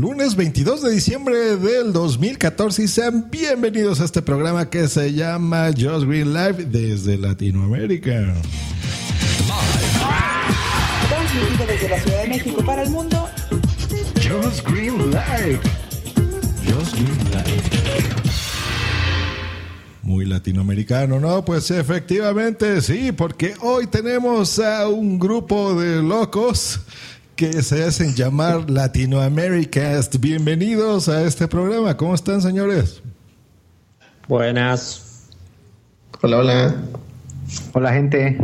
lunes 22 de diciembre del 2014 y sean bienvenidos a este programa que se llama Just Green Live desde Latinoamérica. Transmitido Green Live. Muy latinoamericano, ¿no? Pues efectivamente sí, porque hoy tenemos a un grupo de locos que se hacen llamar Latinoamericast. Bienvenidos a este programa. ¿Cómo están, señores? Buenas. Hola, hola. Hola, gente.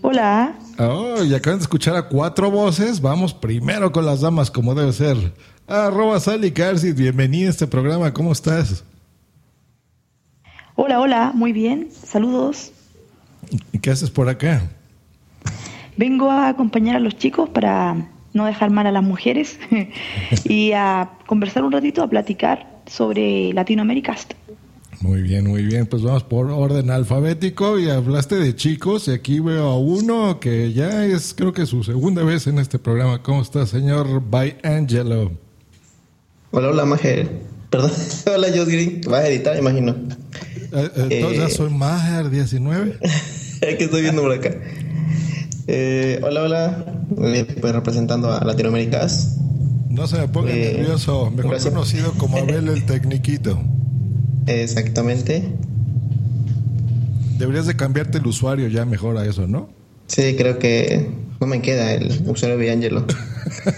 Hola. Oh, y acaban de escuchar a cuatro voces. Vamos primero con las damas, como debe ser. Arroba Sally Carsit, bienvenida a este programa. ¿Cómo estás? Hola, hola. Muy bien. Saludos. ¿Y qué haces por acá? Vengo a acompañar a los chicos para no dejar mal a las mujeres y a conversar un ratito, a platicar sobre Latinoamérica. Muy bien, muy bien. Pues vamos por orden alfabético y hablaste de chicos y aquí veo a uno que ya es creo que su segunda vez en este programa. ¿Cómo está, señor By Angelo? Hola, hola, Majer. Perdón. hola, Josh Green. Vas a editar, imagino. Eh, entonces ya soy Maher 19. que estoy viendo por acá. Eh, hola, hola. Pues representando a Latinoaméricas. No se me ponga Eh, nervioso, mejor gracias. conocido como Abel el Tecniquito. Exactamente. Deberías de cambiarte el usuario ya mejor a eso, ¿no? Sí, creo que no me queda el usuario de Angelo.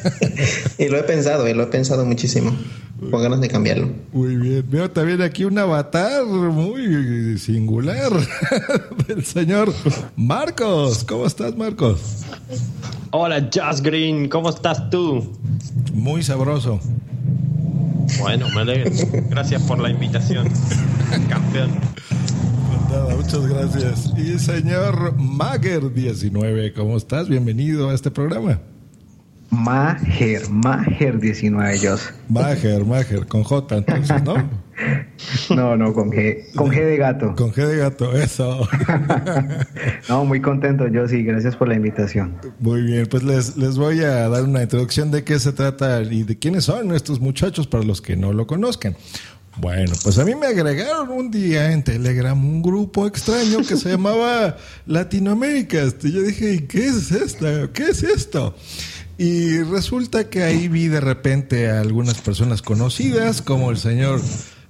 y lo he pensado, y lo he pensado muchísimo. Con ganas de cambiarlo. Muy bien. Veo también aquí un avatar muy singular del señor Marcos. ¿Cómo estás, Marcos? Hola, Just Green, ¿cómo estás tú? Muy sabroso. Bueno, me alegro. Gracias por la invitación, campeón. Pues nada, muchas gracias. Y señor Mager19, ¿cómo estás? Bienvenido a este programa. Mager, Mager 19 ellos. Mager, Mager, con J entonces, ¿no? No, no, con G, con G de gato. Con G de gato, eso. No, muy contento yo, sí, gracias por la invitación. Muy bien, pues les, les voy a dar una introducción de qué se trata y de quiénes son estos muchachos para los que no lo conozcan. Bueno, pues a mí me agregaron un día en Telegram un grupo extraño que se llamaba Latinoamérica. Y yo dije, ¿y qué es esto? ¿Qué es esto? Y resulta que ahí vi de repente a algunas personas conocidas, como el señor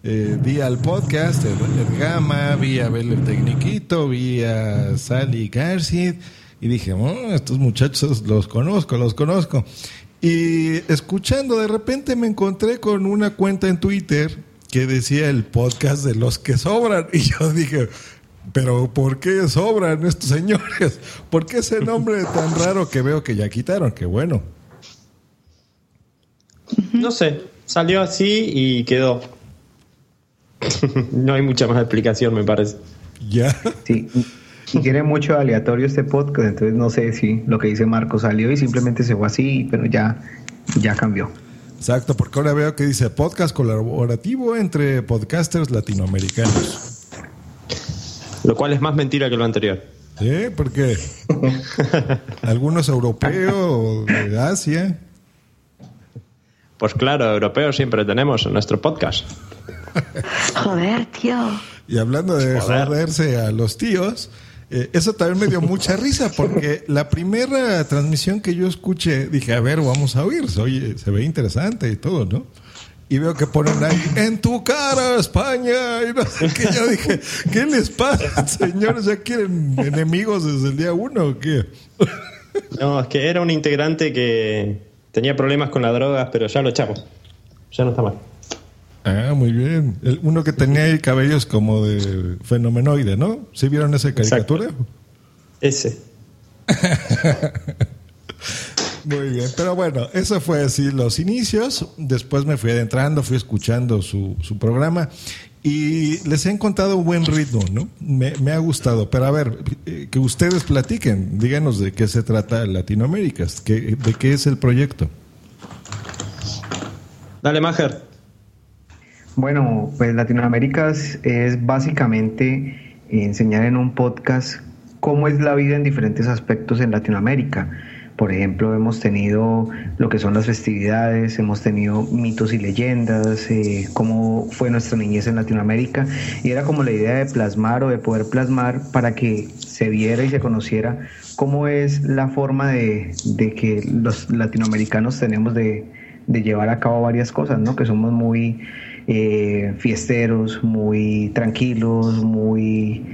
eh, vi al podcast, el, Gama, vi a Abel el Tecniquito, vi a Sally Garcid y dije, "Oh, estos muchachos los conozco, los conozco. Y escuchando, de repente me encontré con una cuenta en Twitter que decía el podcast de los que sobran. Y yo dije, pero ¿por qué sobran estos señores? ¿Por qué ese nombre tan raro que veo que ya quitaron? Que bueno. No sé, salió así y quedó. no hay mucha más explicación, me parece. Ya. Sí, y tiene mucho aleatorio este podcast, entonces no sé si lo que dice Marco salió y simplemente se fue así, pero ya, ya cambió. Exacto, porque ahora veo que dice podcast colaborativo entre podcasters latinoamericanos. Lo cual es más mentira que lo anterior. ¿Sí? Porque algunos europeos de Asia. Pues claro, europeos siempre tenemos en nuestro podcast. Joder, tío. Y hablando de Joder. joderse a los tíos, eh, eso también me dio mucha risa porque la primera transmisión que yo escuché, dije, a ver, vamos a oír, se, oye, se ve interesante y todo, ¿no? Y veo que ponen ahí, en tu cara, España, y no sé qué. Yo dije, ¿qué les pasa, señores? ¿Ya quieren enemigos desde el día uno o qué? No, es que era un integrante que tenía problemas con las drogas, pero ya lo echamos. Ya no está mal. Ah, muy bien. El- uno que tenía ahí cabellos como de fenomenoide, ¿no? ¿Sí vieron esa caricatura? Ese. Muy bien, pero bueno, eso fue así los inicios. Después me fui adentrando, fui escuchando su, su programa y les he encontrado un buen ritmo, ¿no? Me, me ha gustado. Pero a ver, eh, que ustedes platiquen, díganos de qué se trata Latinoamérica, qué- de qué es el proyecto. Dale, Mager. Bueno, pues Latinoamérica es básicamente enseñar en un podcast cómo es la vida en diferentes aspectos en Latinoamérica. Por ejemplo, hemos tenido lo que son las festividades, hemos tenido mitos y leyendas, eh, cómo fue nuestra niñez en Latinoamérica. Y era como la idea de plasmar o de poder plasmar para que se viera y se conociera cómo es la forma de, que los latinoamericanos tenemos de, llevar a cabo varias cosas, ¿no? Que somos muy eh, fiesteros, muy tranquilos, muy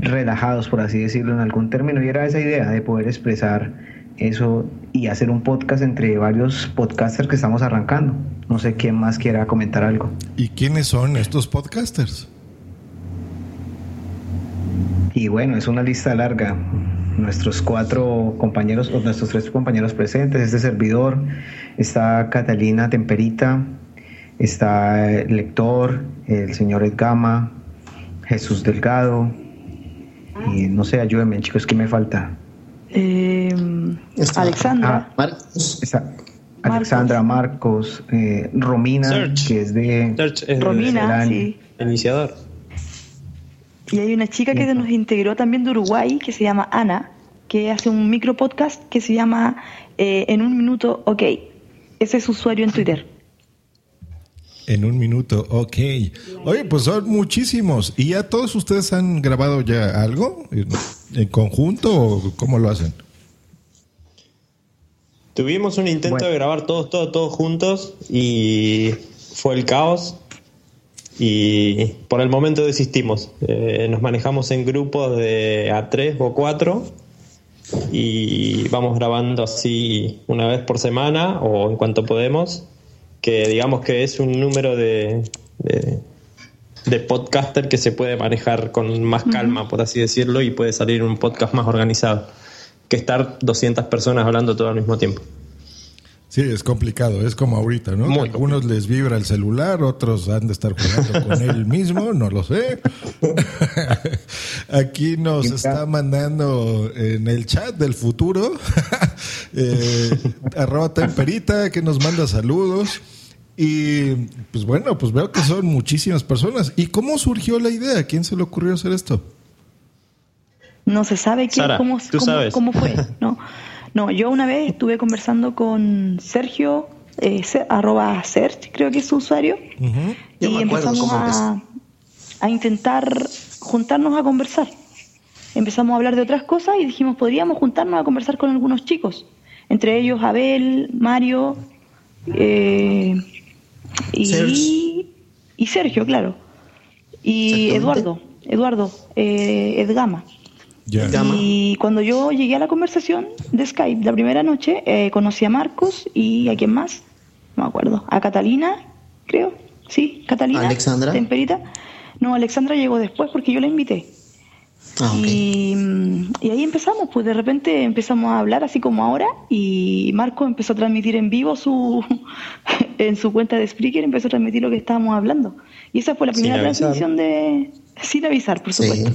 relajados, por así decirlo, en algún término. Y era esa idea de poder expresar eso y hacer un podcast entre varios podcasters que estamos arrancando. No sé quién más quiera comentar algo. ¿Y quiénes son estos podcasters? Y bueno, es una lista larga. Nuestros cuatro compañeros, o nuestros tres compañeros presentes, este servidor, está Catalina Temperita, está el lector, el señor Edgama, Jesús Delgado, y no sé, ayúdenme chicos, ¿qué me falta? Eh, Alexandra. Ah, Marcos. Alexandra, Marcos, eh, Romina, que es de... Romina, sí. Iniciador. Y hay una chica que nos integró también de Uruguay, que se llama Ana, que hace un micro podcast que se llama eh, En un minuto, ok. Ese es su usuario en Twitter. En un minuto, ok. Oye, pues son muchísimos. ¿Y ya todos ustedes han grabado ya algo en, conjunto o cómo lo hacen? Tuvimos un intento de grabar todos, todos, todos juntos y fue el caos y por el momento desistimos. Eh, nos manejamos en grupos de a tres o cuatro y vamos grabando así una vez por semana o en cuanto podemos que digamos que es un número de, de, podcaster que se puede manejar con más calma, por así decirlo, y puede salir un podcast más organizado que estar 200 personas hablando todo al mismo tiempo. Sí, es complicado, es como ahorita, ¿no? algunos les vibra el celular, otros han de estar jugando con él mismo, no lo sé. Aquí nos está mandando en el chat del futuro, eh, arroba temperita, que nos manda saludos. Y pues bueno, pues veo que son muchísimas personas. ¿Y cómo surgió la idea? ¿Quién se le ocurrió hacer esto? No se sabe quién, cómo, cómo, fue, ¿no? No, yo una vez estuve conversando con Sergio, eh, arroba Serg, creo que es su usuario, y empezamos a, a, intentar juntarnos a conversar. Empezamos a hablar de otras cosas y dijimos, podríamos juntarnos a conversar con algunos chicos, entre ellos Abel, Mario eh, y, y, Sergio, claro, y Eduardo, Eduardo eh, Edgama. Y cuando yo llegué a la conversación de Skype la primera noche, eh, conocí a Marcos y a quién más, no me acuerdo, a Catalina, creo, sí, Catalina. Alexandra. Temperita. No, Alexandra llegó después porque yo la invité. Ah, y, y, ahí empezamos, pues de repente empezamos a hablar así como ahora y Marcos empezó a transmitir en vivo su en su cuenta de Spreaker, empezó a transmitir lo que estábamos hablando. Y esa fue la primera transmisión de... Sin avisar, por supuesto.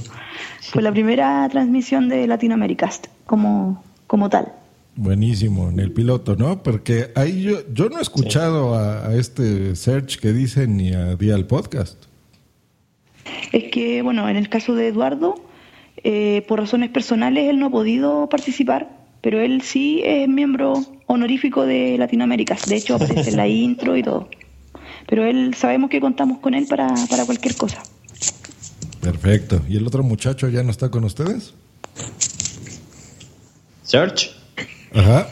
Fue la primera transmisión de Latinoamericast como, como tal. Buenísimo, en el piloto, ¿no? Porque ahí yo, yo no he escuchado a, este search que dicen ni a Dial Podcast. Es que, bueno, en el caso de Eduardo, eh, por razones personales él no ha podido participar, pero él sí es miembro honorífico de Latinoamérica. De hecho, aparece en la intro y todo. Pero él sabemos que contamos con él para, para cualquier cosa. Perfecto. ¿Y el otro muchacho ya no está con ustedes? Search. Ajá.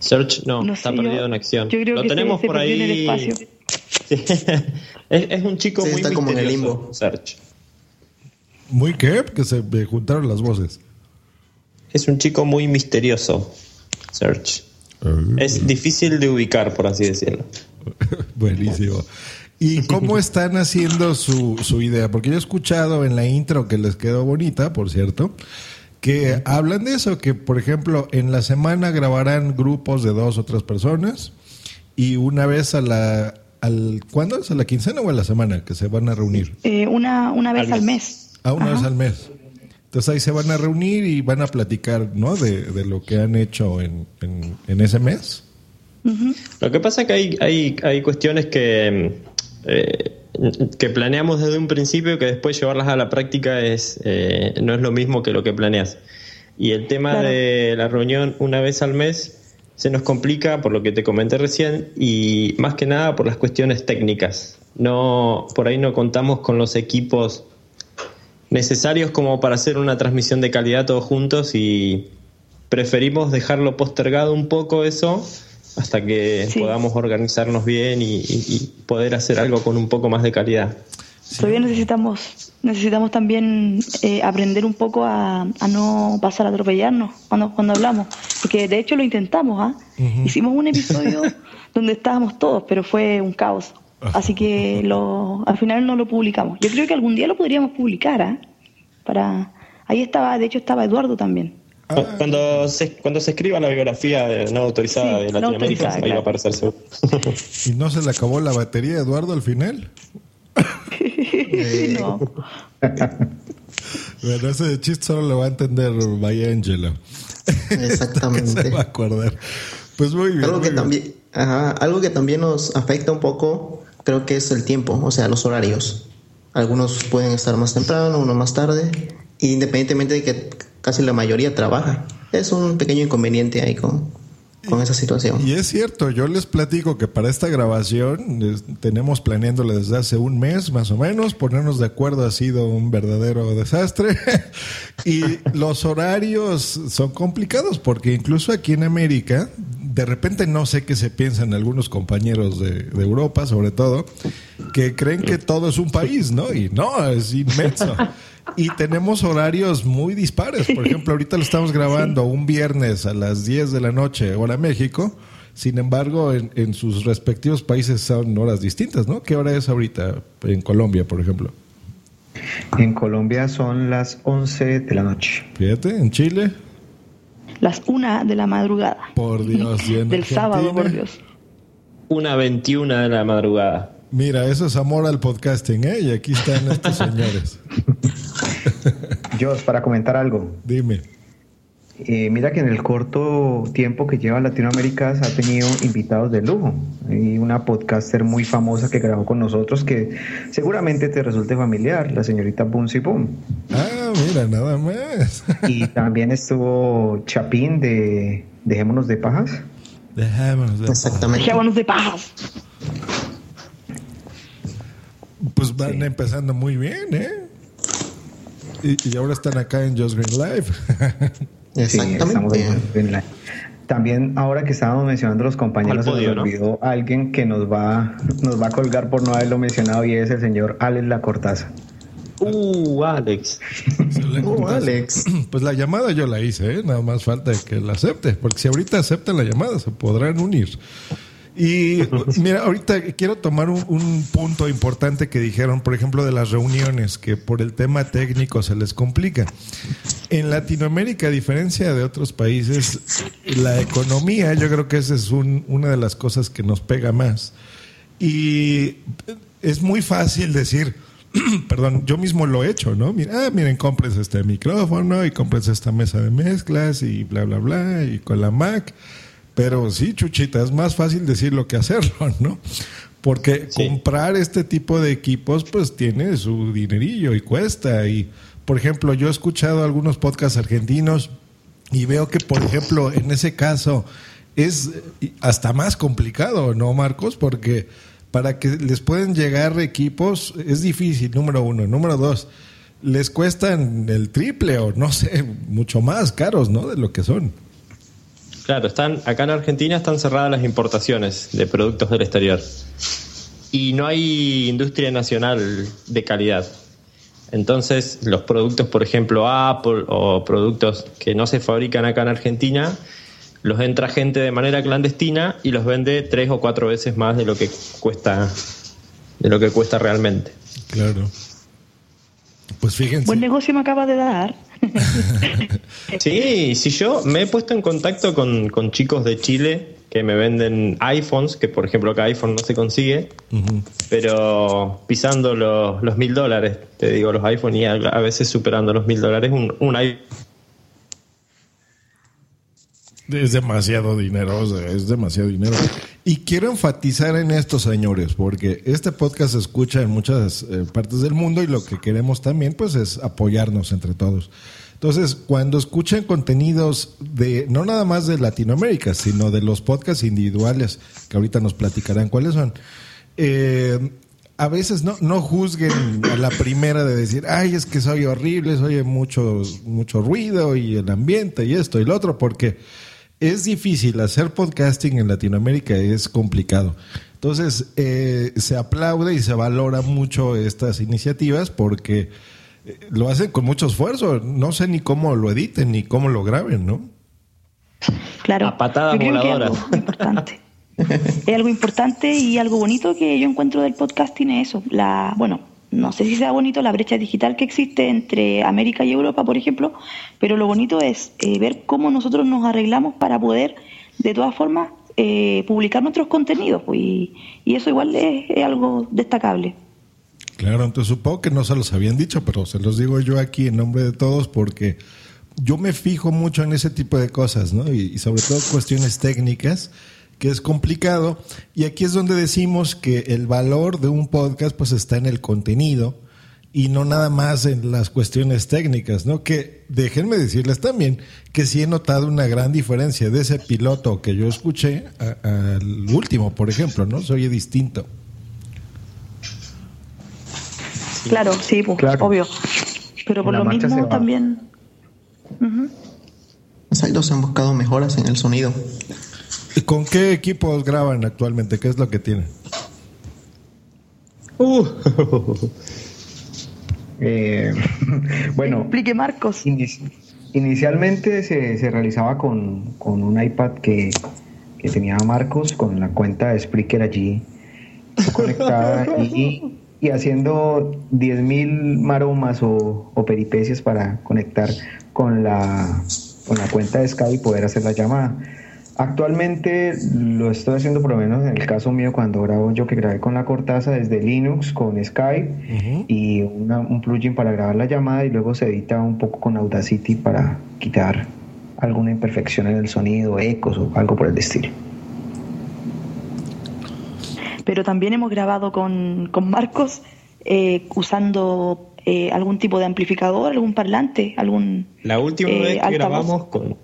Search, no, está perdido en acción. Yo creo Lo tenemos por ahí. En el espacio. es, un chico muy está como en el limbo. Search. ¿Muy qué? Que se juntaron las voces. Es un chico muy misterioso, Search. Es difícil de ubicar, por así decirlo. Buenísimo. ¿Y cómo están haciendo su, su idea? Porque yo he escuchado en la intro que les quedó bonita, por cierto, que hablan de eso, que por ejemplo en la semana grabarán grupos de dos o tres personas y una vez a la... Al, ¿Cuándo es? ¿A la quincena o a la semana que se van a reunir? Eh, una, una vez al mes. Ah, una vez al mes. Entonces ahí se van a reunir y van a platicar, ¿no? De, de lo que han hecho en, en, ese mes. Lo que pasa es que hay, hay, hay cuestiones que eh, que planeamos desde un principio que después llevarlas a la práctica es, eh, no es lo mismo que lo que planeas. Y el tema de la reunión una vez al mes se nos complica por lo que te comenté recién y más que nada por las cuestiones técnicas. No, por ahí no contamos con los equipos necesarios como para hacer una transmisión de calidad todos juntos y preferimos dejarlo postergado un poco eso hasta que podamos organizarnos bien y, poder hacer algo con un poco más de calidad. Todavía necesitamos necesitamos también eh, aprender un poco a, no pasar a atropellarnos cuando, cuando hablamos, porque de hecho lo intentamos, ¿ah? Hicimos un episodio donde estábamos todos, pero fue un caos. Así que lo, al final no lo publicamos. Yo creo que algún día lo podríamos publicar, ¿ah? Para ahí estaba, de hecho estaba Eduardo también. Ah. Cuando se, cuando se escriba la biografía no autorizada de Latinoamérica, ahí va a aparecer seguro. ¿Y no se le acabó la batería, Eduardo, al final? no. bueno, ese chiste solo lo va a entender Vaya Angelo. Exactamente. se va a acordar. Pues muy bien. Algo que, También, algo que también nos afecta un poco, creo que es el tiempo, o sea, los horarios. Algunos pueden estar más temprano, uno más tarde, independientemente de que casi la mayoría trabaja. Es un pequeño inconveniente ahí con, con esa situación. Y es cierto, yo les platico que para esta grabación tenemos planeándole desde hace un mes más o menos, ponernos de acuerdo ha sido un verdadero desastre y los horarios son complicados porque incluso aquí en América, de repente no sé qué se piensan algunos compañeros de, de Europa sobre todo, que creen que todo es un país, ¿no? Y no, es inmenso. Y tenemos horarios muy dispares. Por ejemplo, ahorita lo estamos grabando un viernes a las 10 de la noche, hora México. Sin embargo, en, sus respectivos países son horas distintas, ¿no? ¿Qué hora es ahorita en Colombia, por ejemplo? En Colombia son las 11 de la noche. Fíjate, en Chile. Las 1 de la madrugada. Por Dios, Del sábado, por Dios. Una 21 de la madrugada. Mira, eso es amor al podcasting, ¿eh? Y aquí están estos señores. Jos, para comentar algo. Dime. Eh, mira que en el corto tiempo que lleva Latinoamérica ha tenido invitados de lujo. Hay una podcaster muy famosa que grabó con nosotros que seguramente te resulte familiar, la señorita Boomsy Boom. Ah, mira, nada más. y también estuvo Chapín de Dejémonos de Pajas. Dejémonos de Exactamente. Dejémonos de Pajas pues van empezando muy bien, ¿eh? Y, ahora están acá en Just Green Live. Exactamente. También ahora que estábamos mencionando los compañeros, se nos olvidó alguien que nos va, nos va a colgar por no haberlo mencionado y es el señor Alex La Cortaza. Uh, Alex. uh, Alex. Pues la llamada yo la hice, ¿eh? nada más falta que la acepte, porque si ahorita aceptan la llamada se podrán unir. Y mira, ahorita quiero tomar un, punto importante que dijeron, por ejemplo, de las reuniones, que por el tema técnico se les complica. En Latinoamérica, a diferencia de otros países, la economía, yo creo que esa es una de las cosas que nos pega más. Y es muy fácil decir, perdón, yo mismo lo he hecho, ¿no? Mira, ah, miren, compres este micrófono y compres esta mesa de mezclas y bla, bla, bla, y con la Mac. Pero sí, Chuchita, es más fácil decirlo que hacerlo, ¿no? Porque comprar este tipo de equipos, pues tiene su dinerillo y cuesta. Y, por ejemplo, yo he escuchado algunos podcasts argentinos y veo que, por ejemplo, en ese caso es hasta más complicado, ¿no, Marcos? Porque para que les puedan llegar equipos es difícil, número uno. Número dos, les cuestan el triple o no sé, mucho más caros, ¿no? De lo que son. Claro, están acá en Argentina están cerradas las importaciones de productos del exterior y no hay industria nacional de calidad. Entonces, los productos, por ejemplo, Apple o productos que no se fabrican acá en Argentina, los entra gente de manera clandestina y los vende tres o cuatro veces más de lo que cuesta de lo que cuesta realmente. Claro. Pues fíjense. Buen negocio me acaba de dar. sí, si yo me he puesto en contacto con, chicos de Chile que me venden iPhones, que por ejemplo acá iPhone no se consigue, pero pisando los, mil dólares, te digo, los iPhones y a, veces superando los mil dólares, un, un iPhone es demasiado dinero, es demasiado dinero. Y quiero enfatizar en esto, señores, porque este podcast se escucha en muchas eh, partes del mundo y lo que queremos también, pues, es apoyarnos entre todos. Entonces, cuando escuchan contenidos de, no nada más de Latinoamérica, sino de los podcasts individuales, que ahorita nos platicarán cuáles son, eh, a veces no, no juzguen a la primera de decir, ay, es que soy horrible, soy mucho, mucho ruido y el ambiente y esto y lo otro, porque es difícil hacer podcasting en Latinoamérica, es complicado. Entonces, eh, se aplaude y se valora mucho estas iniciativas porque eh, lo hacen con mucho esfuerzo. No sé ni cómo lo editen ni cómo lo graben, ¿no? Claro. A patadas voladoras. es algo importante y algo bonito que yo encuentro del podcasting es eso. La, bueno, no sé si sea bonito la brecha digital que existe entre América y Europa, por ejemplo, pero lo bonito es eh, ver cómo nosotros nos arreglamos para poder, de todas formas, eh, publicar nuestros contenidos. Pues, y, eso igual es, algo destacable. Claro, entonces supongo que no se los habían dicho, pero se los digo yo aquí en nombre de todos porque yo me fijo mucho en ese tipo de cosas, ¿no? y sobre todo cuestiones técnicas que es complicado. Y aquí es donde decimos que el valor de un podcast pues está en el contenido y no nada más en las cuestiones técnicas, ¿no? Que déjenme decirles también que sí he notado una gran diferencia de ese piloto que yo escuché al último, por ejemplo, ¿no? Se oye distinto. Claro, sí, obvio. Pero por lo mismo también... Uh se han buscado mejoras en el sonido. ¿Con qué equipos graban actualmente? ¿Qué es lo que tienen? Uh. Eh, bueno, explique Marcos. inicialmente se, realizaba con, un iPad que, tenía Marcos con la cuenta de Spreaker allí conectada y, haciendo 10.000 maromas o, o, peripecias para conectar con la, con la cuenta de Skype y poder hacer la llamada. Actualmente lo estoy haciendo por lo menos en el caso mío cuando grabo yo que grabé con la Cortaza desde Linux con Skype y un plugin para grabar la llamada y luego se edita un poco con Audacity para quitar alguna imperfección en el sonido, ecos o algo por el estilo. Pero también hemos grabado con, Marcos eh, usando eh, algún tipo de amplificador, algún parlante, algún... La última eh, vez que grabamos con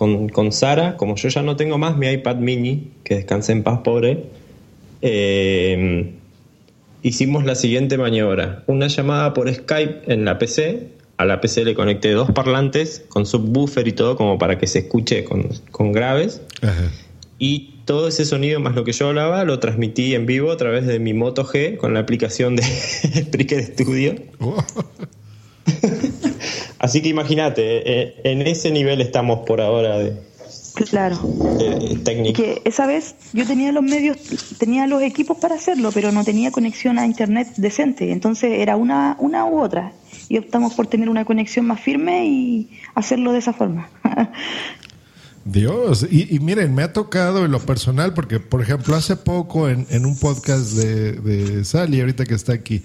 con, Sara, como yo ya no tengo más mi iPad mini, que descanse en paz pobre, eh, hicimos la siguiente maniobra. Una llamada por Skype en la PC. A la PC le conecté dos parlantes con subwoofer y todo como para que se escuche con, graves. Y todo ese sonido más lo que yo hablaba lo transmití en vivo a través de mi Moto G con la aplicación de Spreaker Studio. Así que imagínate, eh, en ese nivel estamos por ahora de, Claro. técnico. Que esa vez yo tenía los medios, tenía los equipos para hacerlo, pero no tenía conexión a internet decente. Entonces era una, una u otra. Y optamos por tener una conexión más firme y hacerlo de esa forma. Dios, y, miren, me ha tocado en lo personal, porque por ejemplo, hace poco en, en un podcast de, de Sally, ahorita que está aquí,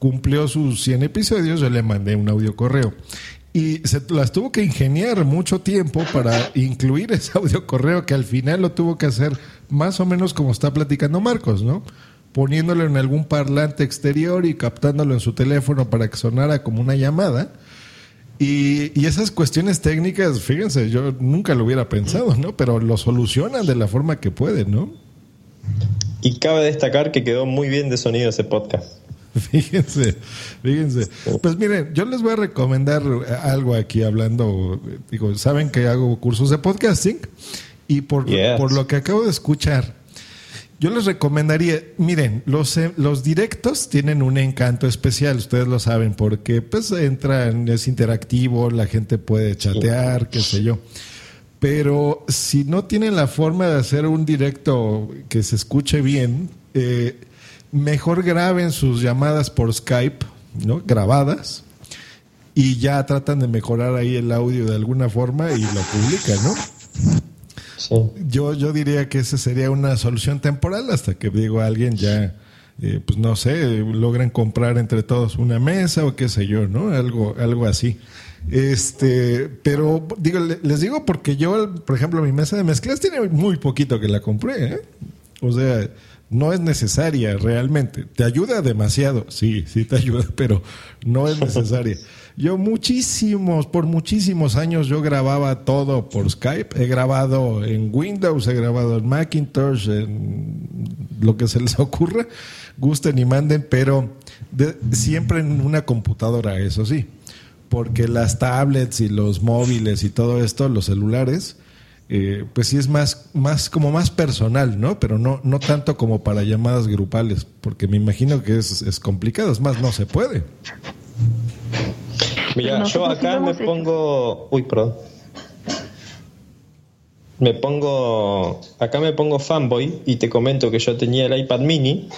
cumplió sus 100 episodios, yo le mandé un audio correo. Y se las tuvo que ingeniar mucho tiempo para incluir ese audio correo que al final lo tuvo que hacer más o menos como está platicando Marcos, ¿no? Poniéndolo en algún parlante exterior y captándolo en su teléfono para que sonara como una llamada. Y, y, esas cuestiones técnicas, fíjense, yo nunca lo hubiera pensado, ¿no? Pero lo solucionan de la forma que pueden, ¿no? Y cabe destacar que quedó muy bien de sonido ese podcast. Fíjense, fíjense. Pues miren, yo les voy a recomendar algo aquí hablando. Digo, saben que hago cursos de podcasting y por, por lo que acabo de escuchar, yo les recomendaría, miren, los, eh, los directos tienen un encanto especial, ustedes lo saben, porque pues entran, es interactivo, la gente puede chatear, qué sé yo. Pero si no tienen la forma de hacer un directo que se escuche bien, eh, mejor graben sus llamadas por Skype, ¿no? Grabadas. Y ya tratan de mejorar ahí el audio de alguna forma y lo publican, ¿no? Yo, yo diría que esa sería una solución temporal hasta que digo alguien ya, eh, pues no sé, logren comprar entre todos una mesa o qué sé yo, ¿no? Algo, algo así. Este, pero digo, les digo porque yo, por ejemplo, mi mesa de mezclas tiene muy poquito que la compré, ¿eh? O sea, no es necesaria realmente. Te ayuda demasiado, sí, sí te ayuda, pero no es necesaria. Yo muchísimos, por muchísimos años yo grababa todo por Skype. He grabado en Windows, he grabado en Macintosh, en lo que se les ocurra, gusten y manden, pero siempre en una computadora, eso sí. Porque las tablets y los móviles y todo esto, los celulares, eh, pues sí es más, más como más personal, ¿no? Pero no, no tanto como para llamadas grupales, porque me imagino que es, es complicado, es más, no se puede. Mira, yo acá me pongo. Uy, perdón. Me pongo. Acá me pongo fanboy y te comento que yo tenía el iPad mini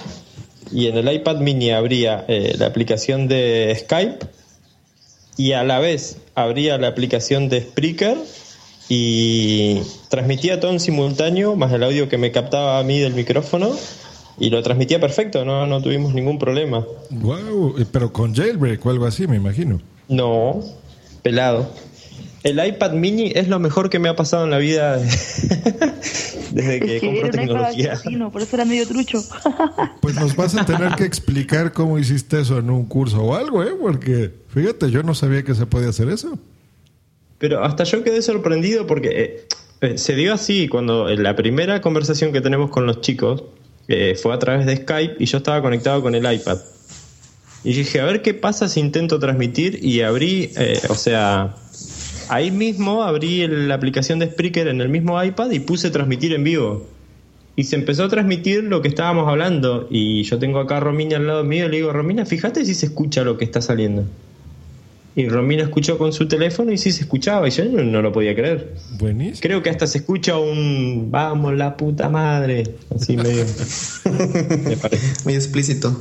y en el iPad mini habría eh, la aplicación de Skype y a la vez habría la aplicación de Spreaker y transmitía todo en simultáneo, más el audio que me captaba a mí del micrófono, y lo transmitía perfecto, no, no tuvimos ningún problema. Wow, pero con jailbreak o algo así, me imagino. No, pelado. El iPad mini es lo mejor que me ha pasado en la vida desde que, compro tecnología. por eso era medio trucho. pues nos vas a tener que explicar cómo hiciste eso en un curso o algo, ¿eh? Porque fíjate, yo no sabía que se podía hacer eso. Pero hasta yo quedé sorprendido porque eh, eh, se dio así cuando en la primera conversación que tenemos con los chicos eh, fue a través de Skype y yo estaba conectado con el iPad. Y dije, a ver qué pasa si intento transmitir y abrí, o sea, ahí mismo abrí la aplicación de Spreaker en el mismo iPad y puse transmitir en vivo. Y se empezó a transmitir lo que estábamos hablando. Y yo tengo acá a Romina al lado mío y le digo, Romina, fíjate si se escucha lo que está saliendo. Y Romina escuchó con su teléfono y sí se escuchaba, y yo no, lo podía creer. Buenísimo. Creo que hasta se escucha un vamos la puta madre, así medio. me parece. Muy explícito.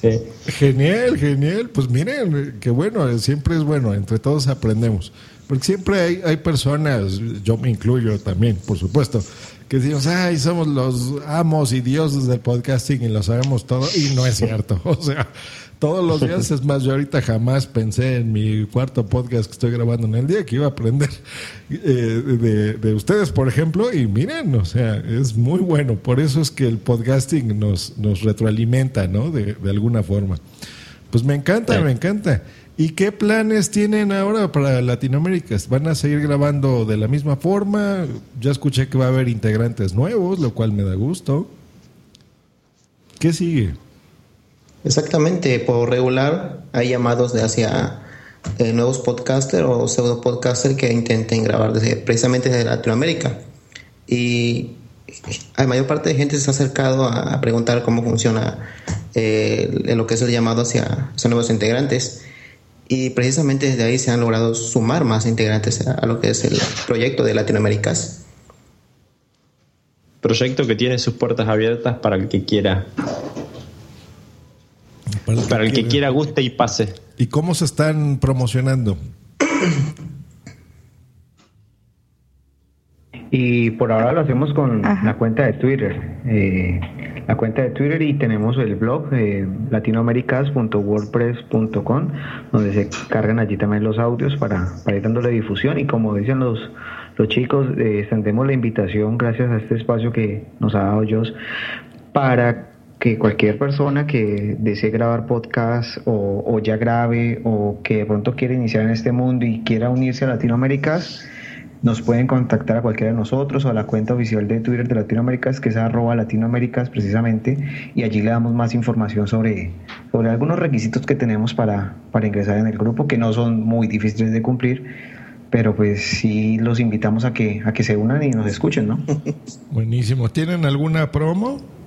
Sí. Genial, genial. Pues miren, qué bueno, siempre es bueno, entre todos aprendemos. Porque siempre hay, hay personas, yo me incluyo también, por supuesto, que decimos, ay, somos los amos y dioses del podcasting y lo sabemos todo, y no es cierto. O sea, todos los días. Es más, yo ahorita jamás pensé en mi cuarto podcast que estoy grabando en el día que iba a aprender eh, de, ustedes, por ejemplo, y miren, o sea, es muy bueno. Por eso es que el podcasting nos, nos retroalimenta, ¿no? De, alguna forma. Pues me encanta, me encanta. ¿Y qué planes tienen ahora para Latinoamérica? ¿Van a seguir grabando de la misma forma? Ya escuché que va a haber integrantes nuevos, lo cual me da gusto. ¿Qué sigue? Exactamente, por regular hay llamados de hacia eh, nuevos podcasters o pseudo podcasters que intenten grabar desde, precisamente desde Latinoamérica. Y la mayor parte de gente se ha acercado a, preguntar cómo funciona eh, lo que es el llamado hacia, nuevos integrantes. Y precisamente desde ahí se han logrado sumar más integrantes a lo que es el proyecto de Latinoaméricas. Proyecto que tiene sus puertas abiertas para el que quiera para el, que, quiera guste y pase. ¿Y cómo se están promocionando? Y por ahora lo hacemos con la cuenta de Twitter. Eh, la cuenta de Twitter y tenemos el blog eh, latinoamericas.wordpress.com donde se cargan allí también los audios para, para ir dándole difusión y como dicen los, los chicos, eh, extendemos la invitación gracias a este espacio que nos ha dado Joss para que cualquier persona que desee grabar podcast o, ya grabe o que de pronto quiera iniciar en este mundo y quiera unirse a Latinoaméricas, nos pueden contactar a cualquiera de nosotros o a la cuenta oficial de Twitter de Latinoaméricas, que es arroba Latinoaméricas precisamente, y allí le damos más información sobre, sobre algunos requisitos que tenemos para, para ingresar en el grupo, que no son muy difíciles de cumplir, pero pues sí los invitamos a que, a que se unan y nos escuchen, ¿no? Buenísimo. ¿Tienen alguna promo?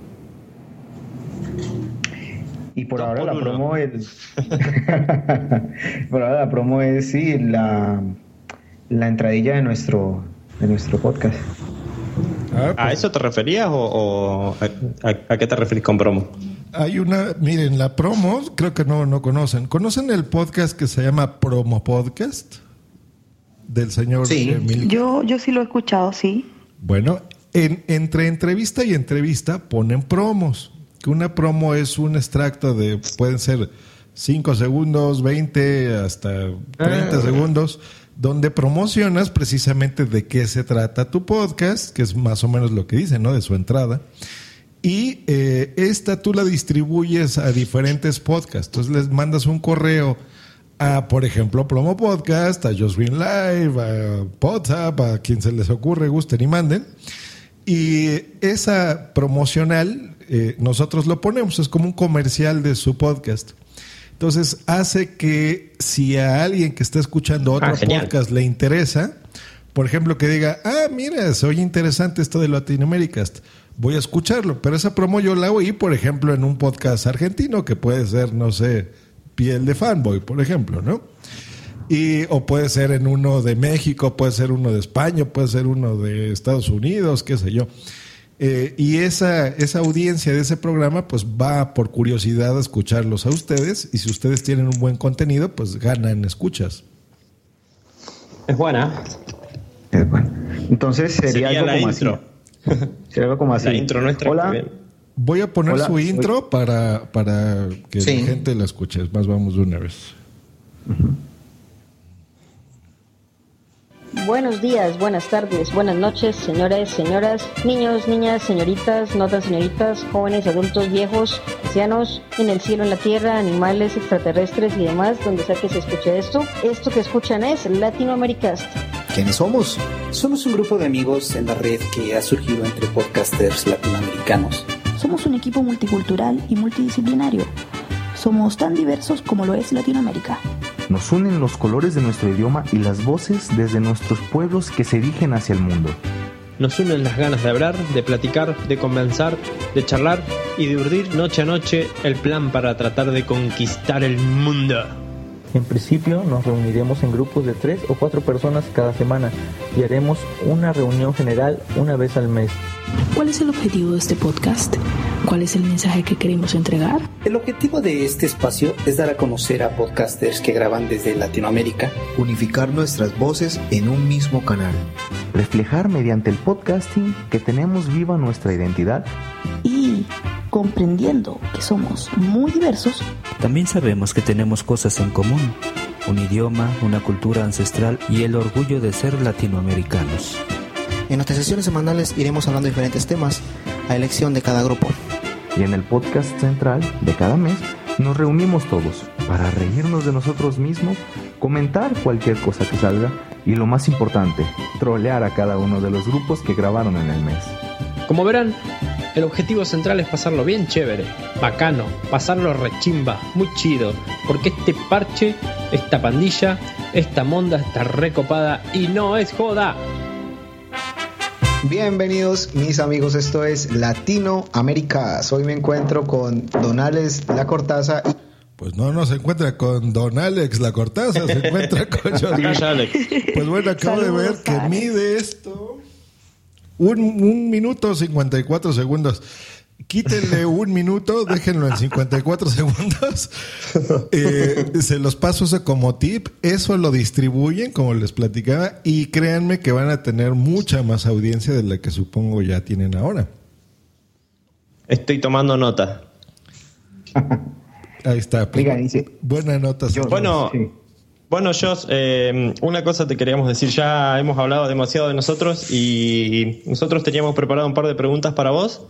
Y por ahora la promo es. por ahora la promo es sí, la, la entradilla de nuestro, de nuestro podcast. Ah, ¿A pues. eso te referías o, a, qué te referís con promo? Hay una, miren, la promo, creo que no, no conocen. ¿Conocen el podcast que se llama Promo Podcast? Del señor sí. Yo, yo sí lo he escuchado, sí. Bueno, en, entre entrevista y entrevista ponen promos que una promo es un extracto de, pueden ser 5 segundos, 20, hasta 30 ah. segundos, donde promocionas precisamente de qué se trata tu podcast, que es más o menos lo que dice, ¿no? De su entrada. Y eh, esta tú la distribuyes a diferentes podcasts. Entonces les mandas un correo a, por ejemplo, Promo Podcast, a Just Green Live, a WhatsApp, a quien se les ocurre, gusten y manden. Y esa promocional, eh, nosotros lo ponemos, es como un comercial de su podcast. Entonces hace que si a alguien que está escuchando otro ah, podcast le interesa, por ejemplo, que diga, ah, mira, se oye interesante esto de Latinoamérica, voy a escucharlo. Pero esa promo yo la oí, por ejemplo, en un podcast argentino que puede ser, no sé, piel de fanboy, por ejemplo, ¿no? Y, o puede ser en uno de México, puede ser uno de España, puede ser uno de Estados Unidos, qué sé yo. Eh, y esa, esa audiencia de ese programa pues va por curiosidad a escucharlos a ustedes y si ustedes tienen un buen contenido pues ganan escuchas. Es buena. Es buena. Entonces sería, algo como intro. así. Sería algo como así. La intro nuestra. Hola. Voy a poner su intro para, para que la gente la escuche. Más vamos de una vez. Buenos días, buenas tardes, buenas noches, señores, señoras, niños, niñas, señoritas, no tan señoritas, jóvenes, adultos, viejos, ancianos, en el cielo, en la tierra, animales, extraterrestres y demás, donde sea que se escuche esto. Esto que escuchan es Latinoamericast. ¿Quiénes somos? Somos un grupo de amigos en la red que ha surgido entre podcasters latinoamericanos. Somos un equipo multicultural y multidisciplinario. Somos tan diversos como lo es Latinoamérica. Nos unen los colores de nuestro idioma y las voces desde nuestros pueblos que se dirigen hacia el mundo. Nos unen las ganas de hablar, de platicar, de conversar, de charlar y de urdir noche a noche el plan para tratar de conquistar el mundo. En principio nos reuniremos en grupos de tres o cuatro personas cada semana y haremos una reunión general una vez al mes. ¿Cuál es el objetivo de este podcast? ¿Cuál es el mensaje que queremos entregar? El objetivo de este espacio es dar a conocer a podcasters que graban desde Latinoamérica. Unificar nuestras voces en un mismo canal. Reflejar mediante el podcasting que tenemos viva nuestra identidad. Y comprendiendo que somos muy diversos, también sabemos que tenemos cosas en común. Un idioma, una cultura ancestral y el orgullo de ser latinoamericanos. En nuestras sesiones semanales iremos hablando de diferentes temas a elección de cada grupo. Y en el podcast central de cada mes nos reunimos todos para reírnos de nosotros mismos, comentar cualquier cosa que salga y lo más importante, trolear a cada uno de los grupos que grabaron en el mes. Como verán, el objetivo central es pasarlo bien chévere, bacano, pasarlo rechimba, muy chido, porque este parche, esta pandilla, esta monda está recopada y no es joda. Bienvenidos mis amigos, esto es Latinoamérica. Hoy me encuentro con Don Alex La Cortaza. Pues no, no se encuentra con Don Alex La Cortaza, se encuentra con Alex. Pues bueno, acabo de ver que mide esto un, un minuto 54 segundos quítenle un minuto, déjenlo en 54 segundos. Eh, se los paso eso como tip. Eso lo distribuyen, como les platicaba, y créanme que van a tener mucha más audiencia de la que supongo ya tienen ahora. Estoy tomando nota. Ahí está. Pues, buena nota. bueno, bueno, Josh, eh, una cosa te queríamos decir. Ya hemos hablado demasiado de nosotros y nosotros teníamos preparado un par de preguntas para vos.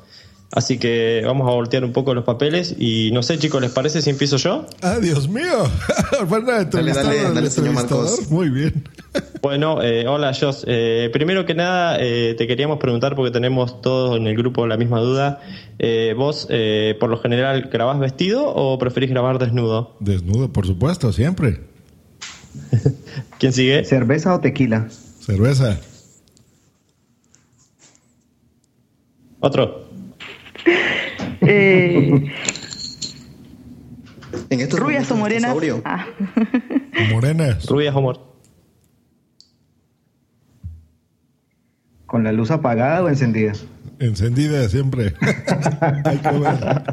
Así que vamos a voltear un poco los papeles y no sé, chicos, ¿les parece si empiezo yo? ¡Ah, Dios mío! dale, dale, señor Marcos. Muy bien. bueno, eh, hola, Jos. Eh, primero que nada, eh, te queríamos preguntar, porque tenemos todos en el grupo la misma duda. ¿Vos, por lo general, grabás vestido o preferís grabar desnudo? Desnudo, por supuesto, siempre. ¿Quién sigue? ¿Cerveza o tequila? Cerveza. Otro. Eh, rubias o morenas. Ah. Morenas. Rubias o morenas. ¿Con la luz apagada o encendida? Encendida siempre. Hay que ver.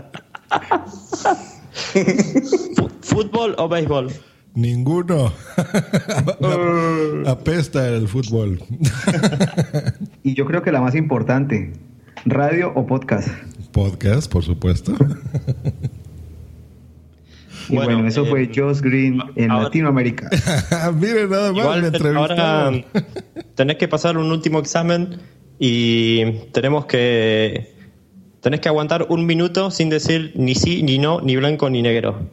¿Fútbol o béisbol? Ninguno. Apesta el fútbol. y yo creo que la más importante, radio o podcast. Podcast, por supuesto. Y bueno, eso fue eh, Josh Green en Latinoamérica. Miren, nada más. ahora tenés que pasar un último examen y tenemos que tenés que aguantar un minuto sin decir ni sí, ni no, ni blanco, ni negro.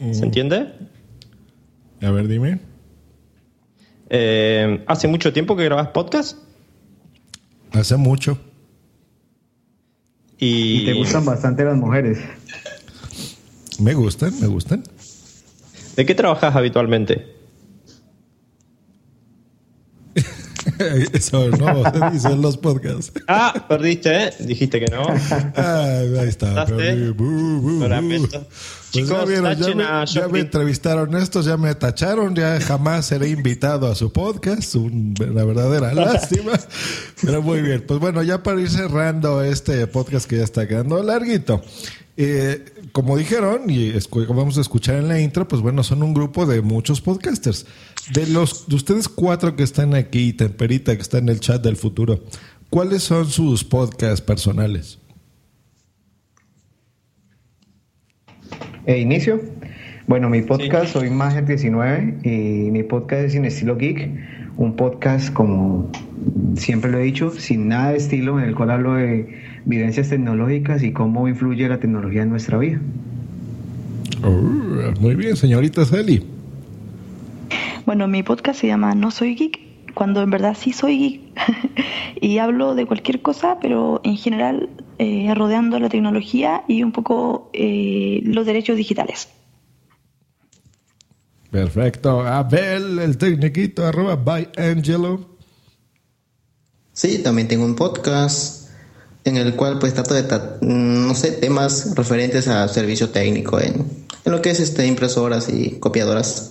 ¿Se mm. entiende? A ver, dime. Eh, ¿Hace mucho tiempo que grabas podcast? Hace mucho. Y... te gustan bastante las mujeres. Me gustan, me gustan. ¿De qué trabajas habitualmente? Eso no se dice en los podcasts. Ah, perdiste, ¿eh? Dijiste que no. Ah, ahí está. Pues Chicos, ya, me, entrevistaron estos, ya me tacharon, ya jamás seré invitado a su podcast, una verdadera lástima. Pero muy bien, pues bueno, ya para ir cerrando este podcast que ya está quedando larguito. Eh, como dijeron, y como vamos a escuchar en la intro, pues bueno, son un grupo de muchos podcasters. De los de ustedes cuatro que están aquí, Temperita, que está en el chat del futuro, ¿cuáles son sus podcasts personales? E inicio. Bueno, mi podcast soy Mager 19 y mi podcast es Sin Estilo Geek, un podcast como siempre lo he dicho, sin nada de estilo, en el cual hablo de vivencias tecnológicas y cómo influye la tecnología en nuestra vida. Oh, muy bien, señorita Sally. Bueno, mi podcast se llama No Soy Geek, cuando en verdad sí soy geek y hablo de cualquier cosa, pero en general eh, rodeando la tecnología y un poco eh, los derechos digitales. Perfecto. Abel, el tecniquito, arroba by Angelo. Sí, también tengo un podcast en el cual pues trato de, no sé, temas referentes a servicio técnico en, en lo que es este, impresoras y copiadoras.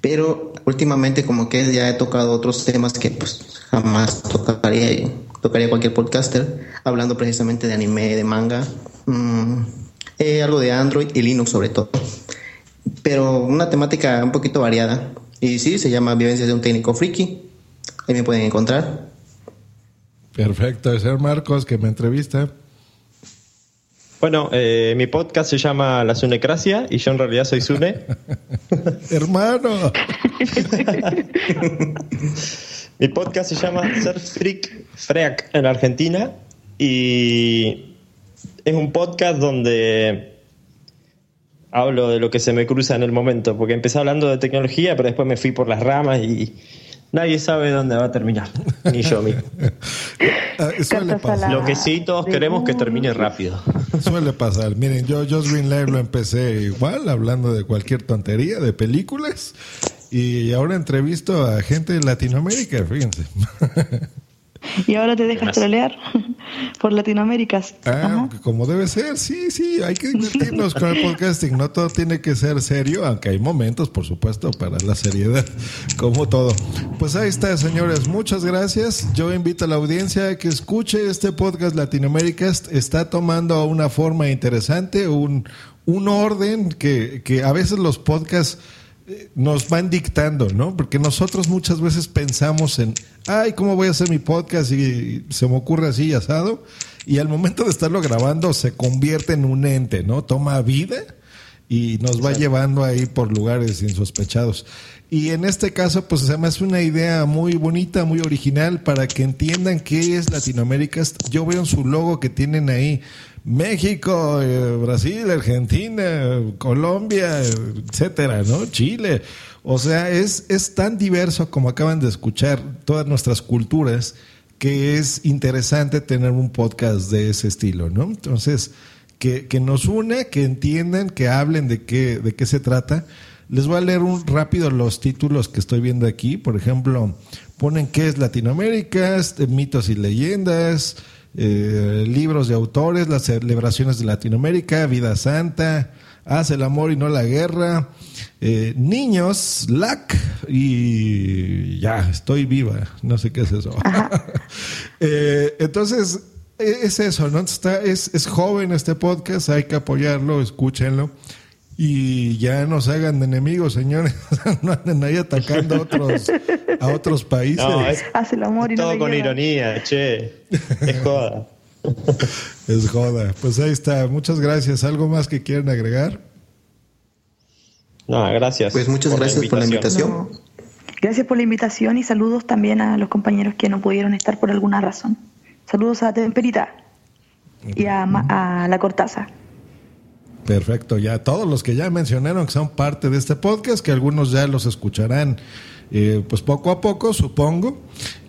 Pero últimamente como que ya he tocado otros temas que pues jamás tocaría, tocaría cualquier podcaster, hablando precisamente de anime, de manga, mm, eh, algo de Android y Linux sobre todo. Pero una temática un poquito variada. Y sí, se llama Vivencias de un técnico friki. Ahí me pueden encontrar. Perfecto, es el Marcos que me entrevista. Bueno, eh, mi podcast se llama La Sunecracia y yo en realidad soy Sune. Hermano. mi podcast se llama Ser Freak Freak en Argentina y es un podcast donde hablo de lo que se me cruza en el momento, porque empecé hablando de tecnología, pero después me fui por las ramas y nadie sabe dónde va a terminar, ni yo mismo. Suele pasar. Lo que sí todos queremos que termine rápido. Suele pasar. Miren, yo Just Green Live lo empecé igual, hablando de cualquier tontería, de películas, y ahora entrevisto a gente de Latinoamérica, fíjense. Y ahora te dejas trolear por Latinoamérica. Ah, como debe ser, sí, sí, hay que divertirnos con el podcasting. No todo tiene que ser serio, aunque hay momentos, por supuesto, para la seriedad, como todo. Pues ahí está, señores, muchas gracias. Yo invito a la audiencia a que escuche este podcast Latinoamérica. Está tomando una forma interesante, un, un orden que, que a veces los podcasts nos van dictando, ¿no? Porque nosotros muchas veces pensamos en, ay, ¿cómo voy a hacer mi podcast? Y se me ocurre así asado. Y al momento de estarlo grabando se convierte en un ente, ¿no? Toma vida y nos va llevando ahí por lugares insospechados. Y en este caso, pues se me hace una idea muy bonita, muy original para que entiendan qué es Latinoamérica. Yo veo en su logo que tienen ahí México, eh, Brasil, Argentina, Colombia, etcétera, ¿no? Chile. O sea, es, es tan diverso como acaban de escuchar todas nuestras culturas que es interesante tener un podcast de ese estilo, ¿no? Entonces, que, que nos une, que entiendan, que hablen de qué, de qué se trata. Les voy a leer un rápido los títulos que estoy viendo aquí. Por ejemplo, ponen qué es Latinoamérica, mitos y leyendas, eh, libros de autores, las celebraciones de Latinoamérica, Vida Santa, Hace el amor y no la guerra, eh, Niños, LAC y ya, estoy viva, no sé qué es eso. Eh, entonces, e, es eso, ¿no? Está, es, es joven este podcast, hay que apoyarlo, escúchenlo. Y ya no se hagan de enemigos, señores. no anden ahí atacando a otros, a otros países. Hace el amor y todo con ironía, che. Es joda. es joda. Pues ahí está. Muchas gracias. ¿Algo más que quieran agregar? No, gracias. Pues muchas gracias por la invitación. Gracias por la invitación y saludos también a los compañeros que no pudieron estar por alguna razón. Saludos a Temperita y a, La Cortaza. Perfecto, ya todos los que ya mencionaron que son parte de este podcast, que algunos ya los escucharán eh, pues poco a poco, supongo,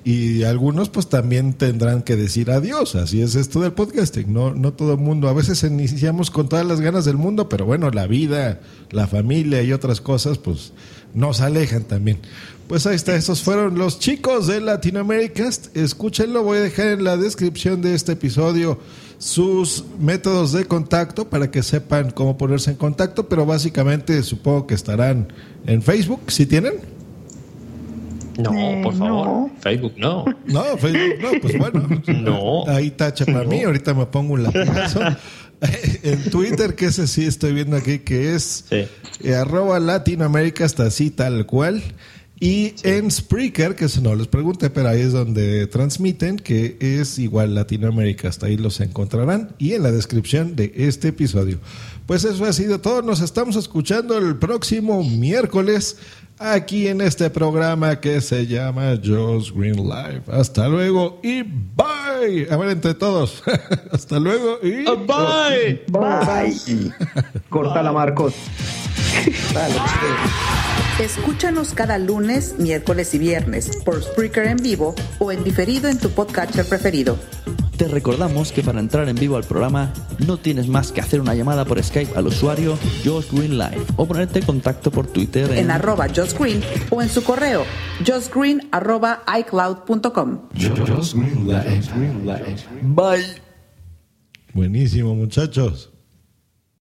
y algunos pues también tendrán que decir adiós, así es esto del podcasting, no, no todo el mundo, a veces iniciamos con todas las ganas del mundo, pero bueno, la vida, la familia y otras cosas pues nos alejan también. Pues ahí está, esos fueron los chicos de Latinoamérica. Escúchenlo, voy a dejar en la descripción de este episodio sus métodos de contacto para que sepan cómo ponerse en contacto, pero básicamente supongo que estarán en Facebook, si tienen? No, eh, por favor. Facebook no. No, Facebook no, pues bueno. no. Ahí tacha para mí, ahorita me pongo un latigazo. en Twitter, que ese sí estoy viendo aquí, que es eh, arroba Latinoamérica, hasta así tal cual. Y en Spreaker, que no les pregunté, pero ahí es donde transmiten, que es igual Latinoamérica, hasta ahí los encontrarán y en la descripción de este episodio. Pues eso ha sido todo, nos estamos escuchando el próximo miércoles aquí en este programa que se llama Joe's Green Life. Hasta luego y bye. A ver, entre todos. Hasta luego y bye. Bye. bye. Cortala, Marcos. Dale, Escúchanos cada lunes, miércoles y viernes por Spreaker en vivo o en diferido en tu podcatcher preferido. Te recordamos que para entrar en vivo al programa no tienes más que hacer una llamada por Skype al usuario Josh Green Live o ponerte en contacto por Twitter en, arroba Josh Green o en su correo joshgreen arroba icloud.com. Bye. Buenísimo muchachos.